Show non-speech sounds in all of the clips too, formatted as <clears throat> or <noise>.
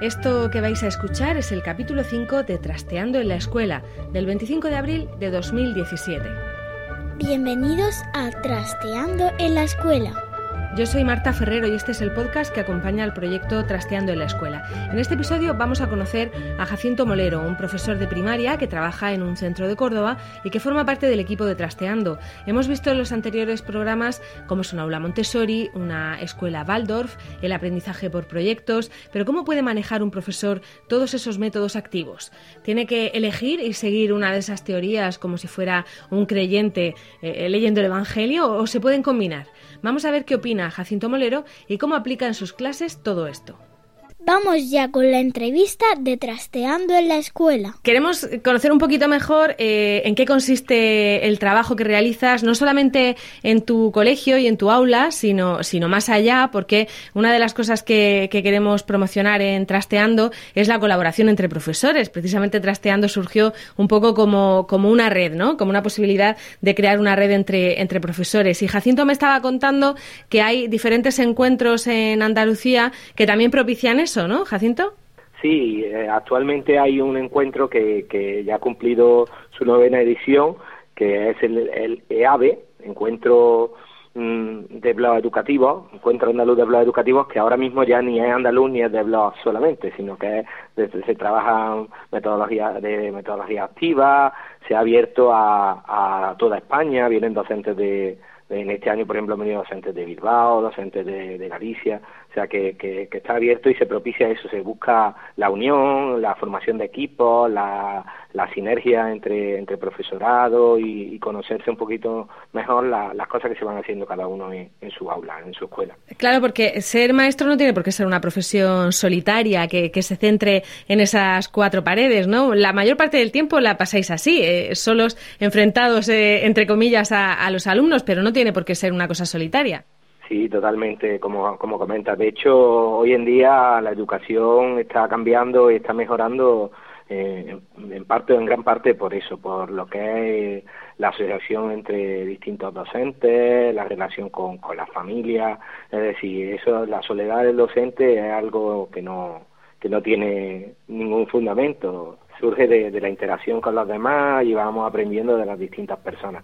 Esto que vais a escuchar es el capítulo 5 de Trasteando en la Escuela, del 25 de abril de 2017. Bienvenidos a Trasteando en la Escuela. Yo soy Marta Ferrero y este es el podcast que acompaña al proyecto Trasteando en la Escuela. En este episodio vamos a conocer a Jacinto Molero, un profesor de primaria que trabaja en un centro de Córdoba y que forma parte del equipo de Trasteando. Hemos visto en los anteriores programas cómo es una aula Montessori, una escuela Waldorf, el aprendizaje por proyectos, pero ¿cómo puede manejar un profesor todos esos métodos activos? ¿Tiene que elegir y seguir una de esas teorías como si fuera un creyente eh, leyendo el Evangelio o se pueden combinar? Vamos a ver qué opina Jacinto Molero y cómo aplica en sus clases todo esto. Vamos ya con la entrevista de Trasteando en la Escuela. Queremos conocer un poquito mejor eh, en qué consiste el trabajo que realizas, no solamente en tu colegio y en tu aula, sino, sino más allá, porque una de las cosas que, queremos promocionar en Trasteando es la colaboración entre profesores. Precisamente Trasteando surgió un poco como, como una red, ¿no? Como una posibilidad de crear una red entre, entre profesores. Y Jacinto me estaba contando que hay diferentes encuentros en Andalucía que también propician ¿no, Jacinto? Sí, eh, actualmente hay un encuentro que, que ya ha cumplido su novena edición, que es el, EAVE, Encuentro mm, de Blog Educativo, Encuentro Andaluz de Blog Educativos, que ahora mismo ya ni es andaluz ni es de blog solamente, sino que se trabaja metodología de metodología activa, se ha abierto a, a toda España, vienen docentes de, en este año, por ejemplo, han venido docentes de Bilbao, docentes de, de Galicia, o sea, que, que, está abierto y se propicia eso, se busca la unión, la formación de equipos, la, la sinergia entre, entre profesorado y, conocerse un poquito mejor las cosas que se van haciendo cada uno en, su aula, en su escuela. Claro, porque ser maestro no tiene por qué ser una profesión solitaria, que, que se centre en esas cuatro paredes, ¿no? La mayor parte del tiempo la pasáis así, eh, solos enfrentados, eh, entre comillas, a, a los alumnos, pero no tiene por qué ser una cosa solitaria. Sí, totalmente, como, como comentas. De hecho, hoy en día la educación está cambiando y está mejorando eh, en parte o en gran parte por eso, por lo que es la asociación entre distintos docentes, la relación con, con la familia, es decir, eso, la soledad del docente es algo que no, que no tiene ningún fundamento surge de, la interacción con los demás y vamos aprendiendo de las distintas personas.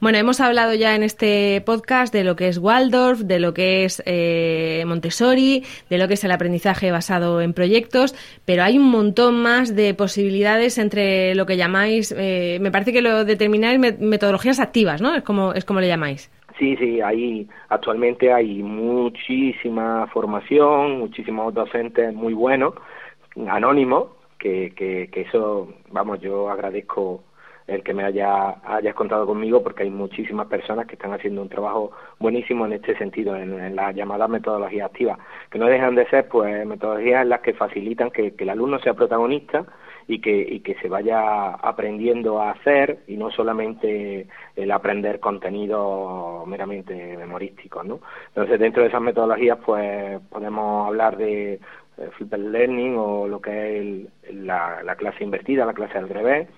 Bueno, hemos hablado ya en este podcast de lo que es Waldorf, de lo que es eh, Montessori, de lo que es el aprendizaje basado en proyectos, pero hay un montón más de posibilidades entre lo que llamáis, eh, me parece que lo determináis metodologías activas, ¿no? Es como, es como le llamáis. Sí, sí, ahí actualmente hay muchísima formación, muchísimos docentes muy buenos, anónimos, que, que, eso, vamos, yo agradezco el que me haya hayas contado conmigo porque hay muchísimas personas que están haciendo un trabajo buenísimo en este sentido en, en las llamadas metodologías activas que no dejan de ser pues metodologías en las que facilitan que, que el alumno sea protagonista y que y que se vaya aprendiendo a hacer y no solamente el aprender contenido meramente memorístico no entonces dentro de esas metodologías pues podemos hablar de eh, flipped learning o lo que es la, clase invertida, la clase al revés,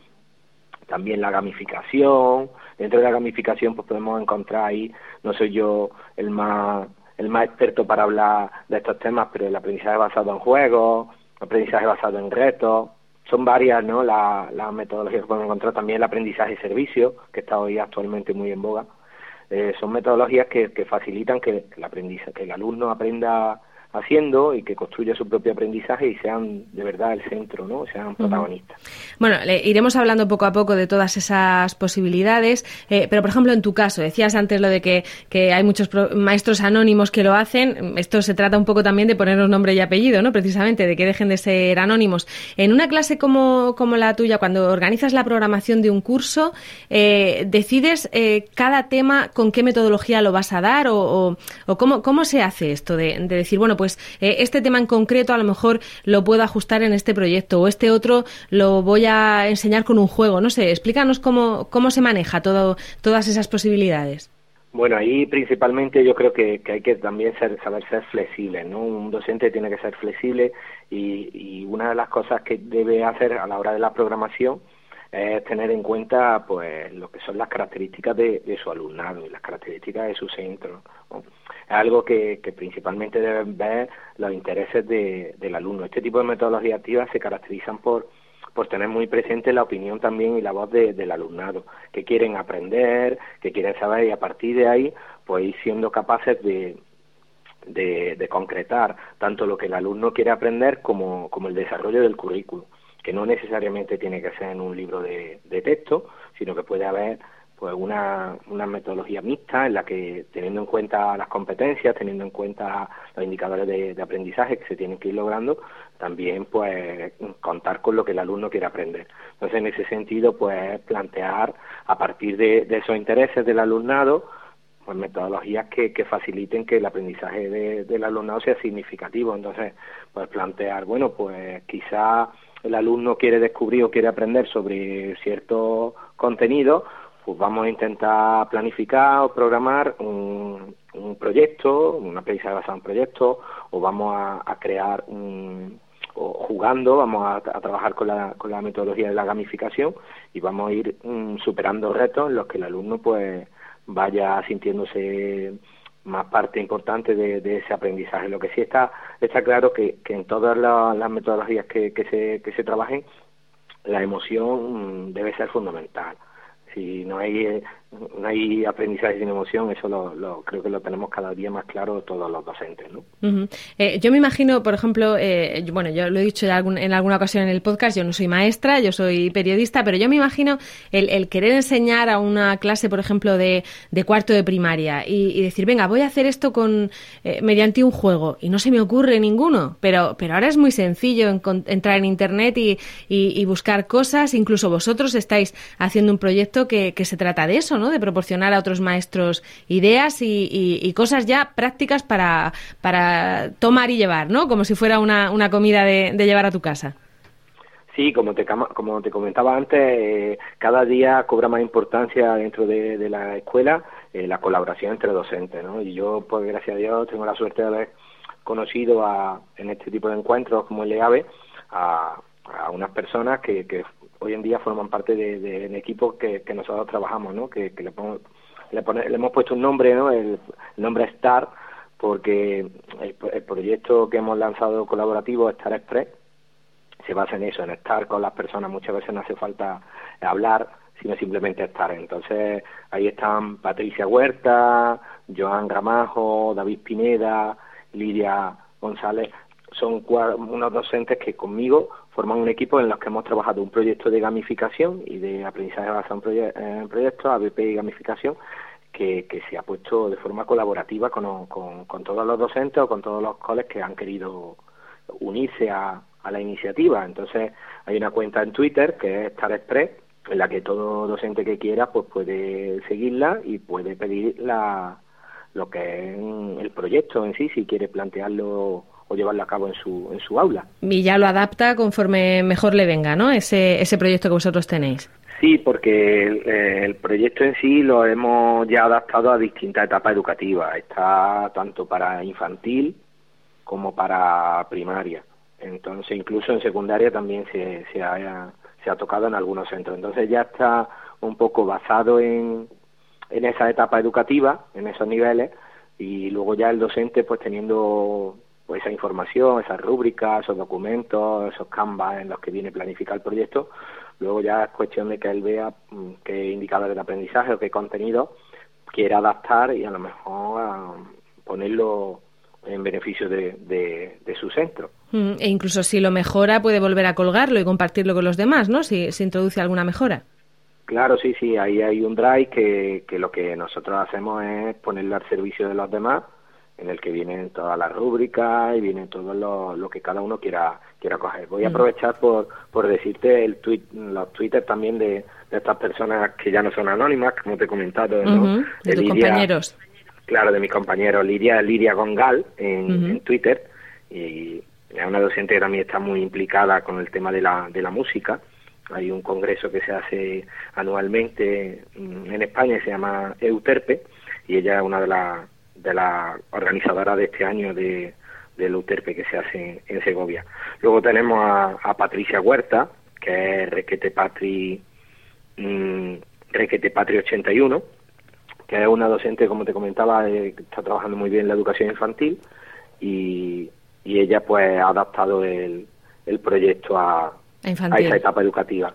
también la gamificación, Dentro de la gamificación pues podemos encontrar ahí, no soy yo el más el más experto para hablar de estos temas, pero el aprendizaje basado en juegos, aprendizaje basado en retos, son varias ¿no? las la metodologías que podemos encontrar, también el aprendizaje servicio, que está hoy actualmente muy en boga, eh, son metodologías que, que facilitan que, el aprendizaje, que el alumno aprenda haciendo y que construya su propio aprendizaje y sean de verdad el centro, ¿no? Sean protagonistas. Bueno, iremos hablando poco a poco de todas esas posibilidades, eh, pero por ejemplo en tu caso, decías antes lo de que, que hay muchos maestros anónimos que lo hacen, esto se trata un poco también de ponernos nombre y apellido, ¿no? Precisamente, de que dejen de ser anónimos. En una clase como, como la tuya, cuando organizas la programación de un curso, eh, ¿decides eh, cada tema con qué metodología lo vas a dar o, o, cómo, cómo se hace esto de, de decir, bueno, pues eh, este tema en concreto a lo mejor lo puedo ajustar en este proyecto o este otro lo voy a enseñar con un juego. No sé, explícanos cómo, cómo se maneja todo, todas esas posibilidades. Bueno, ahí principalmente yo creo que, hay que también ser, saber ser flexible, ¿no? Un docente tiene que ser flexible y, y, una de las cosas que debe hacer a la hora de la programación es tener en cuenta pues lo que son las características de, su alumnado y las características de su centro. Es algo que, principalmente deben ver los intereses del alumno. Este tipo de metodologías activas se caracterizan por por tener muy presente la opinión también y la voz del alumnado, que quieren aprender, que quieren saber y a partir de ahí pues ir siendo capaces de, de, concretar tanto lo que el alumno quiere aprender como, como el desarrollo del currículo que no necesariamente tiene que ser en un libro de, texto, sino que puede haber pues una, una metodología mixta en la que teniendo en cuenta las competencias, teniendo en cuenta los indicadores de, aprendizaje que se tienen que ir logrando, también pues contar con lo que el alumno quiere aprender. Entonces en ese sentido pues plantear a partir de, esos intereses del alumnado pues metodologías que, que faciliten que el aprendizaje del alumnado sea significativo. Entonces pues plantear, bueno pues quizá el alumno quiere descubrir o quiere aprender sobre cierto contenido, pues vamos a intentar planificar o programar un, proyecto, una aprendizaje basado en proyecto, o vamos a, crear un, o jugando, vamos a, trabajar con la, con la metodología de la gamificación y vamos a ir mm, superando retos en los que el alumno pues vaya sintiéndose más parte importante de, ese aprendizaje. Lo que sí está, está claro que, que en todas las, metodologías que, que, se, que se trabajen, la emoción debe ser fundamental. Si no hay no hay aprendizaje sin emoción, eso lo, creo que lo tenemos cada día más claro todos los docentes. ¿no? Eh, yo me imagino, por ejemplo, eh, bueno, yo lo he dicho en, alguna ocasión en el podcast, yo no soy maestra, yo soy periodista, pero yo me imagino el, querer enseñar a una clase, por ejemplo, de, cuarto de primaria y, decir, venga, voy a hacer esto con eh, mediante un juego y no se me ocurre ninguno, pero, pero ahora es muy sencillo entrar en Internet y, buscar cosas, incluso vosotros estáis haciendo un proyecto que, que se trata de eso, de proporcionar a otros maestros ideas y, cosas ya prácticas para, para tomar y llevar, ¿no? Como si fuera una, una comida de, llevar a tu casa. Sí, como te, como te comentaba antes, eh, cada día cobra más importancia dentro de, la escuela eh, la colaboración entre docentes, ¿no? Y yo, pues gracias a Dios, tengo la suerte de haber conocido a, en este tipo de encuentros como el EAVE a, a unas personas que, que hoy en día forman parte de, de equipo que, que, nosotros trabajamos, ¿no? Que, le, le, hemos puesto un nombre, ¿no? El, nombre Star, porque el, proyecto que hemos lanzado colaborativo, Star Express, se basa en eso, en estar con las personas. Muchas veces no hace falta hablar, sino simplemente estar. Entonces, ahí están Patricia Huerta, Joan Gramajo, David Pineda, Lidia González, son unos docentes que conmigo forman un equipo en los que hemos trabajado un proyecto de gamificación y de aprendizaje basado en, proyectos, ABP y gamificación, que, que, se ha puesto de forma colaborativa con, con, todos los docentes o con todos los coles que han querido unirse a, a la iniciativa. Entonces, hay una cuenta en Twitter que es Star Express, en la que todo docente que quiera pues puede seguirla y puede pedir la, lo que es el proyecto en sí, si quiere plantearlo o llevarlo a cabo en su, en su aula. Y ya lo adapta conforme mejor le venga, ¿no? Ese, ese proyecto que vosotros tenéis. Sí, porque el, proyecto en sí lo hemos ya adaptado a distintas etapas educativas. Está tanto para infantil como para primaria. Entonces, incluso en secundaria también se, se, ha, se ha tocado en algunos centros. Entonces ya está un poco basado en, en esa etapa educativa, en esos niveles, y luego ya el docente pues teniendo pues esa información, esas rúbricas, esos documentos, esos canvas en los que viene planificar el proyecto, luego ya es cuestión de que él vea mm, qué indicadores de aprendizaje o qué contenido quiere adaptar y a lo mejor ah, ponerlo en beneficio de, de, su centro. Mm, e incluso si lo mejora puede volver a colgarlo y compartirlo con los demás, ¿no? Si se introduce alguna mejora. Claro, sí, sí, ahí hay un drive que, que lo que nosotros hacemos es ponerlo al servicio de los demás, en el que vienen todas las rúbricas y viene todo lo, que cada uno quiera quiera coger. Voy a mm. aprovechar por, por decirte el tweet, los twitters también de, estas personas que ya no son anónimas, como te he comentado, de, tus compañeros. Claro, de mis compañeros, Lidia, Lidia Gongal en, en Twitter, y es una docente que también está muy implicada con el tema de la, de la música hay un congreso que se hace anualmente en España se llama Euterpe y ella es una de las de las organizadoras de este año de del Euterpe que se hace en Segovia. Luego tenemos a, Patricia Huerta, que es Requete Patri mm, Requete Patri 81, que es una docente, como te comentaba, eh, que está trabajando muy bien en la educación infantil y, y ella pues ha adaptado el, el proyecto a, a esa etapa educativa.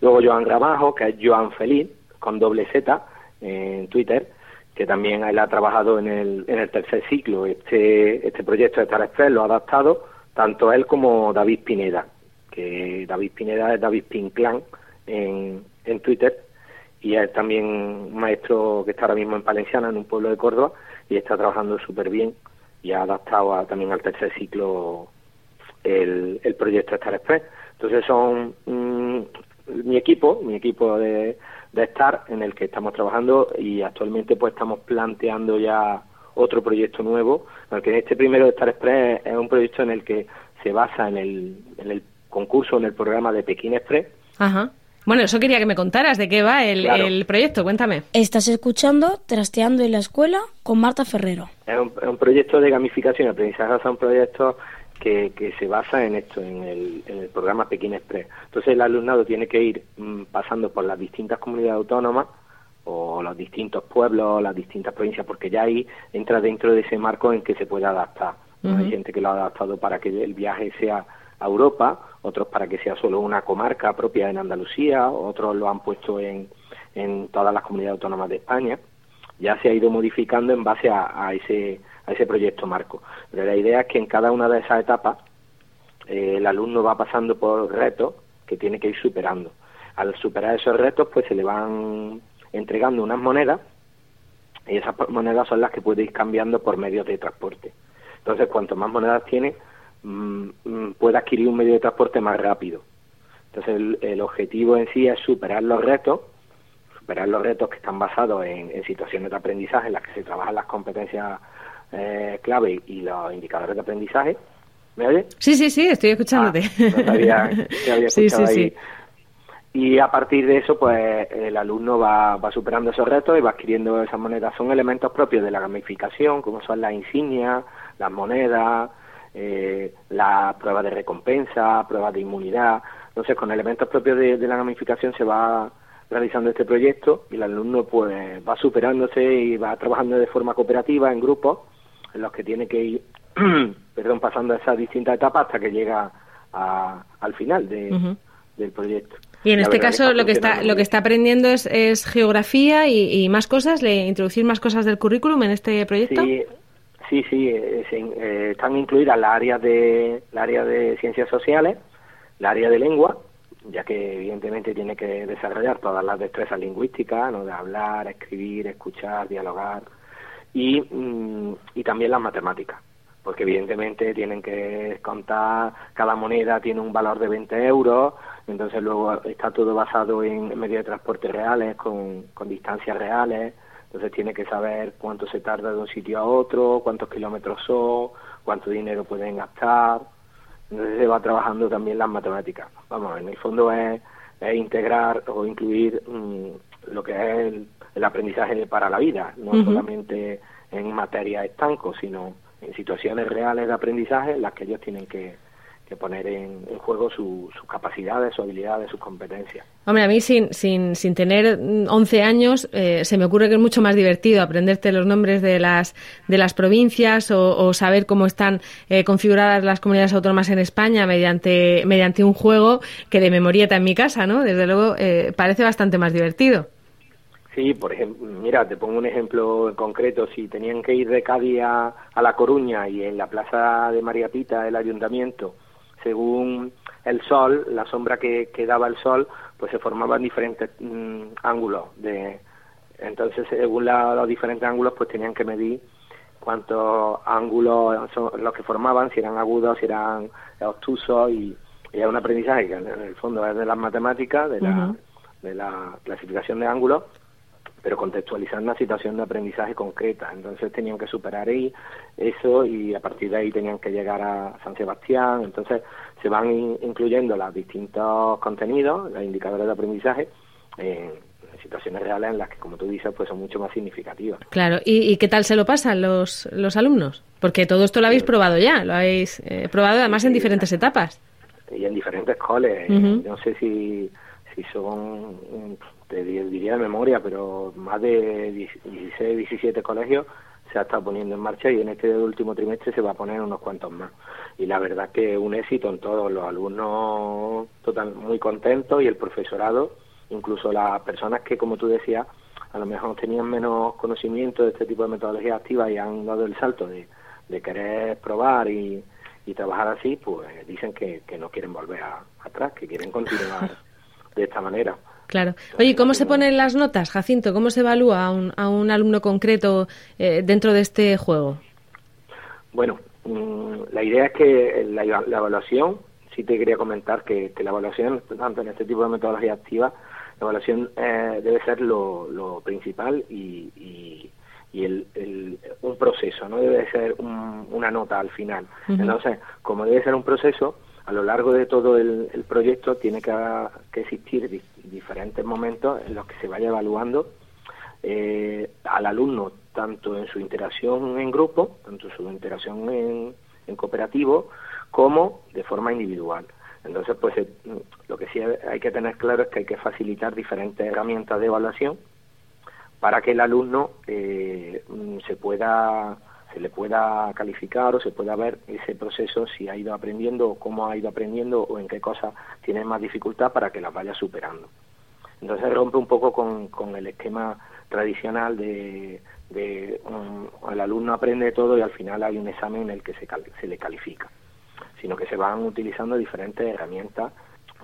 Luego Joan Gramajo, que es Joan Feliz, con doble Z en Twitter, que también él ha trabajado en el, en el tercer ciclo. Este, este proyecto de Star Express lo ha adaptado tanto él como David Pineda, que David Pineda es David Pinclan en, en Twitter y es también un maestro que está ahora mismo en Palenciana, en un pueblo de Córdoba, y está trabajando súper bien y ha adaptado también al tercer ciclo el, el proyecto Star Express. Entonces son mm, mi equipo, mi equipo de, de estar en el que estamos trabajando y actualmente pues estamos planteando ya otro proyecto nuevo, porque este primero de Star Express es un proyecto en el que se basa en el, en el concurso, en el programa de Pekín Express. Ajá. Bueno, eso quería que me contaras, ¿de qué va el, el proyecto? Cuéntame. Estás escuchando Trasteando en la Escuela con Marta Ferrero. Es un, es un proyecto de gamificación, aprendizaje es un proyecto que, que, se basa en esto, en el, en el programa Pekín Express. Entonces el alumnado tiene que ir mm, pasando por las distintas comunidades autónomas o los distintos pueblos, las distintas provincias, porque ya ahí entra dentro de ese marco en que se puede adaptar. Hay gente que lo ha adaptado para que el viaje sea a Europa, otros para que sea solo una comarca propia en Andalucía, otros lo han puesto en, en todas las comunidades autónomas de España. Ya se ha ido modificando en base a ese a ese proyecto marco. Pero la idea es que en cada una de esas etapas eh, el alumno va pasando por retos que tiene que ir superando. Al superar esos retos, pues se le van entregando unas monedas y esas monedas son las que puede ir cambiando por medios de transporte. Entonces, cuanto más monedas tiene, mm, mm, puede adquirir un medio de transporte más rápido. Entonces, el, objetivo en sí es superar los retos, superar los retos que están basados en situaciones de aprendizaje en las que se trabajan las competencias eh, clave y los indicadores de aprendizaje. ¿Me oye? Sí, sí, sí, estoy escuchándote. Ah, <laughs> sí, sí, Sí. Y a partir de eso, pues el alumno va, va superando esos retos y va adquiriendo esas monedas. Son elementos propios de la gamificación, como son las insignias, las monedas, eh, las pruebas de recompensa, pruebas de inmunidad. Entonces, con elementos propios de, de la gamificación se va realizando este proyecto y el alumno pues va superándose y va trabajando de forma cooperativa en grupos en los que tiene que ir <clears throat> perdón, pasando esas distintas etapas hasta que llega al final del proyecto. Y en este caso lo que está lo que está aprendiendo es, es geografía y, más cosas, le introducir más cosas del currículum en este proyecto. Sí, sí, sí eh, eh, están incluidas las áreas de la área de ciencias sociales, la área de lengua, ya que evidentemente tiene que desarrollar todas las destrezas lingüísticas, ¿no? de hablar, escribir, escuchar, dialogar, y, mm, y también las matemáticas, porque evidentemente tienen que contar, cada moneda tiene un valor de 20 euros, entonces luego está todo basado en medios de transporte reales, con, con distancias reales, entonces tiene que saber cuánto se tarda de un sitio a otro, cuántos kilómetros son, cuánto dinero pueden gastar, entonces se va trabajando también las matemáticas. Vamos, en el fondo es, integrar o incluir mm, lo que es el, aprendizaje para la vida, no solamente en materia estanco, sino en situaciones reales de aprendizaje en las que ellos tienen que, que poner en, juego sus capacidades, sus habilidades, sus competencias. Hombre, a mí sin, sin, sin tener 11 años eh, se me ocurre que es mucho más divertido aprenderte los nombres de las, de las provincias o, saber cómo están eh, configuradas las comunidades autónomas en España mediante, mediante un juego que de memorieta en mi casa, ¿no? Desde luego eh, parece bastante más divertido. Sí, por ejemplo, mira, te pongo un ejemplo en concreto. Si tenían que ir de Cádiz a, a La Coruña y en la plaza de María Pita, el ayuntamiento, según el sol, la sombra que, que daba el sol, pues se formaban diferentes mm, ángulos. De, entonces, según los diferentes ángulos, pues tenían que medir cuántos ángulos son los que formaban, si eran agudos, si eran obtusos, y, y es un aprendizaje que en el fondo es de las matemáticas, de la, de la clasificación de ángulos, pero contextualizando una situación de aprendizaje concreta. Entonces tenían que superar ahí eso y a partir de ahí tenían que llegar a San Sebastián. Entonces se van incluyendo los distintos contenidos, los indicadores de aprendizaje, en situaciones reales en las que, como tú dices, pues son mucho más significativas. Claro, ¿y, qué tal se lo pasan los, los alumnos? Porque todo esto lo habéis probado ya, lo habéis eh, probado además en diferentes etapas. Y en diferentes coles. No sé si, si son te diría de memoria, pero más de 16, 17 colegios se ha estado poniendo en marcha y en este último trimestre se va a poner unos cuantos más. Y la verdad que un éxito en todos, los alumnos total, muy contentos y el profesorado, incluso las personas que, como tú decías, a lo mejor tenían menos conocimiento de este tipo de metodologías activas y han dado el salto de, querer probar y, trabajar así, pues dicen que, no quieren volver atrás, que quieren continuar <laughs> de esta manera. Claro. Oye, ¿cómo se ponen las notas, Jacinto? ¿Cómo se evalúa a un, a un alumno concreto eh, dentro de este juego? Bueno, mm, la idea es que la, evaluación, sí te quería comentar que, la evaluación, tanto en este tipo de metodología activa, la evaluación eh, debe ser lo, principal y, y, el, un proceso, no debe ser una nota al final. Entonces, como debe ser un proceso, a lo largo de todo el, proyecto tiene que, existir diferentes momentos en los que se vaya evaluando eh, al alumno, tanto en su interacción en grupo, tanto su interacción en, cooperativo, como de forma individual. Entonces, pues eh, lo que sí hay que tener claro es que hay que facilitar diferentes herramientas de evaluación para que el alumno eh, se pueda se le pueda calificar o se pueda ver ese proceso si ha ido aprendiendo cómo ha ido aprendiendo o en qué cosas tiene más dificultad para que las vaya superando. Entonces rompe un poco con, con el esquema tradicional de, de el alumno aprende todo y al final hay un examen en el que se, se le califica, sino que se van utilizando diferentes herramientas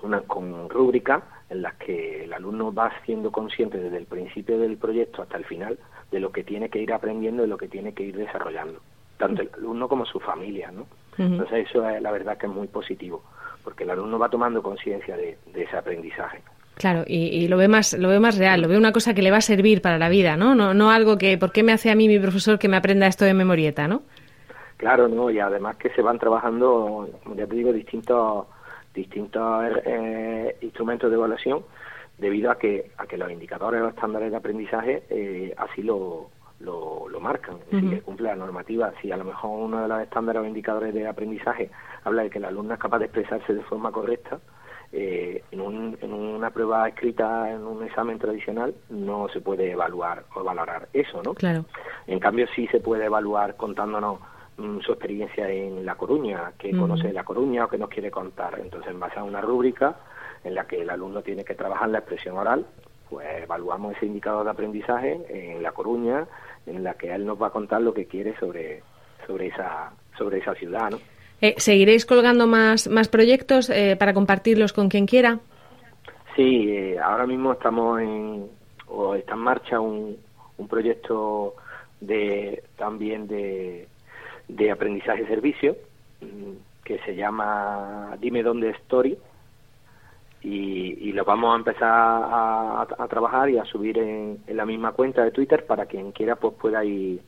una, con rúbricas en las que el alumno va siendo consciente desde el principio del proyecto hasta el final de lo que tiene que ir aprendiendo y lo que tiene que ir desarrollando, tanto el alumno como su familia, ¿no? Entonces eso es la verdad que es muy positivo, porque el alumno va tomando conciencia de, ese aprendizaje. Claro, y, lo ve más, lo ve más real, lo ve una cosa que le va a servir para la vida, ¿no? No, no algo que, ¿por qué me hace a mí mi profesor que me aprenda esto de memorieta, no? Claro, no, y además que se van trabajando, ya te digo, distintos distintos eh, instrumentos de evaluación debido a que, a que los indicadores o estándares de aprendizaje eh, así lo, lo, marcan, es decir, que cumple la normativa. Si a lo mejor uno de los estándares o indicadores de aprendizaje habla de que el alumno es capaz de expresarse de forma correcta, eh, en, un, en una prueba escrita, en un examen tradicional, no se puede evaluar o valorar eso, ¿no? Claro. En cambio, sí se puede evaluar contándonos mm, su experiencia en La Coruña, que conoce La Coruña o que nos quiere contar. Entonces, en base a una rúbrica, en la que el alumno tiene que trabajar la expresión oral, pues evaluamos ese indicador de aprendizaje en La Coruña, en la que él nos va a contar lo que quiere sobre, sobre, esa, sobre esa ciudad. ¿no? Eh, ¿Seguiréis colgando más, más proyectos eh, para compartirlos con quien quiera? Sí, eh, ahora mismo estamos en, o está en marcha un, un proyecto de también de, de aprendizaje servicio mm, que se llama Dime dónde Story, y, lo vamos a empezar a, trabajar y a subir en, la misma cuenta de Twitter para quien quiera pues pueda ir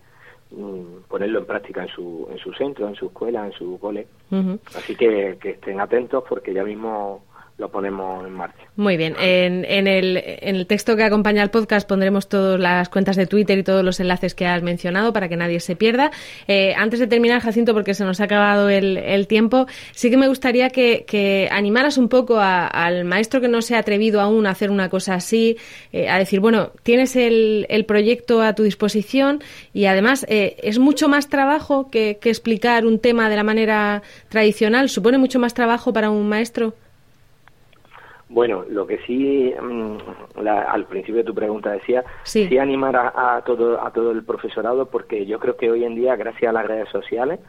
mm, ponerlo en práctica en su, en su centro, en su escuela, en su cole. Así que, que estén atentos porque ya mismo lo ponemos en marcha. Muy bien. En, el, el, texto que acompaña al podcast pondremos todas las cuentas de Twitter y todos los enlaces que has mencionado para que nadie se pierda. Eh, antes de terminar, Jacinto, porque se nos ha acabado el, el tiempo, sí que me gustaría que, animaras un poco al maestro que no se ha atrevido aún a hacer una cosa así, eh, a decir, bueno, tienes el, el, proyecto a tu disposición y además eh, es mucho más trabajo que explicar un tema de la manera tradicional. ¿Supone mucho más trabajo para un maestro? Bueno, lo que sí, mm, la, al principio de tu pregunta decía, sí, animar a, todo a todo el profesorado porque yo creo que hoy en día, gracias a las redes sociales,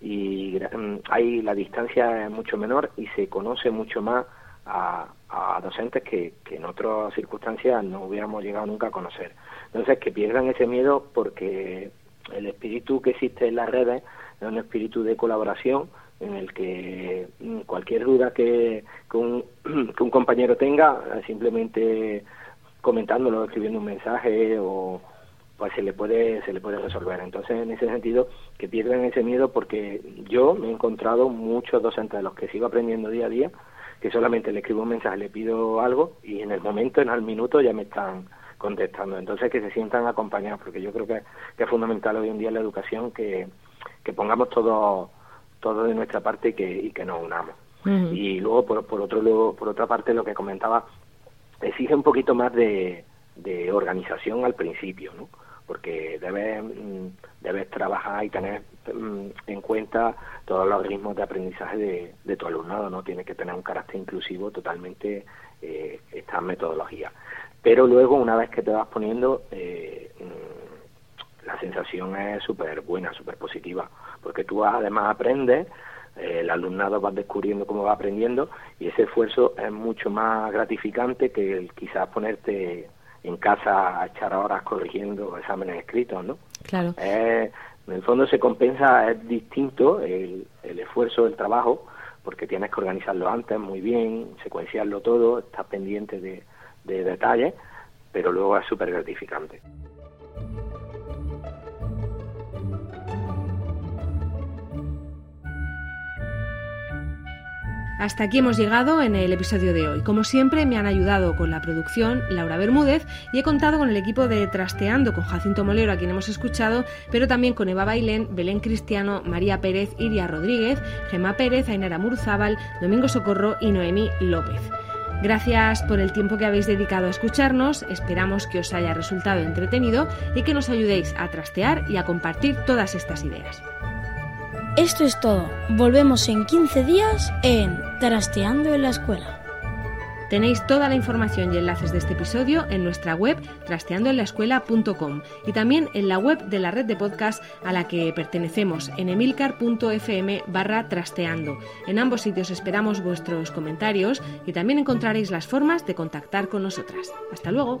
y mm, hay la distancia es mucho menor y se conoce mucho más a, a docentes que, que, en otras circunstancias no hubiéramos llegado nunca a conocer. Entonces, que pierdan ese miedo porque el espíritu que existe en las redes es un espíritu de colaboración en el que mm, cualquier duda que, un, <clears throat> que un compañero tenga, simplemente comentándolo, escribiendo un mensaje o pues se le puede se le puede resolver. Entonces, en ese sentido, que pierdan ese miedo porque yo me he encontrado muchos docentes de los que sigo aprendiendo día a día que solamente le escribo un mensaje, le pido algo y en el momento, en el minuto ya me están contestando. Entonces, que se sientan acompañados porque yo creo que, que es fundamental hoy en día en la educación que, que pongamos todos todo de nuestra parte y que, y que nos unamos. Y luego, por, por, otro, por otra parte, lo que comentaba, exige un poquito más de, de organización al principio, ¿no? porque debes, mm, debes trabajar y tener mm, en cuenta todos los ritmos de aprendizaje de, de tu alumnado, ¿no? Tiene que tener un carácter inclusivo totalmente eh, esta metodología. Pero luego, una vez que te vas poniendo, eh, mm, la sensación es súper buena, súper positiva porque tú además aprendes, eh, el alumnado va descubriendo cómo va aprendiendo y ese esfuerzo es mucho más gratificante que el quizás ponerte en casa a echar horas corrigiendo exámenes escritos, ¿no? Claro. en el fondo se compensa, es distinto el, el esfuerzo del trabajo, porque tienes que organizarlo antes muy bien, secuenciarlo todo, estás pendiente de, de detalles, pero luego es súper gratificante. Hasta aquí hemos llegado en el episodio de hoy. Como siempre, me han ayudado con la producción Laura Bermúdez y he contado con el equipo de Trasteando con Jacinto Molero, a quien hemos escuchado, pero también con Eva Bailén, Belén Cristiano, María Pérez, Iria Rodríguez, Gemma Pérez, Ainara Murzábal, Domingo Socorro y Noemí López. Gracias por el tiempo que habéis dedicado a escucharnos, esperamos que os haya resultado entretenido y que nos ayudéis a trastear y a compartir todas estas ideas. Esto es todo. Volvemos en 15 días en Trasteando en la Escuela. Tenéis toda la información y enlaces de este episodio en nuestra web trasteandoenlaescuela.com y también en la web de la red de podcast a la que pertenecemos en emilcar.fm barra trasteando. En ambos sitios esperamos vuestros comentarios y también encontraréis las formas de contactar con nosotras. Hasta luego.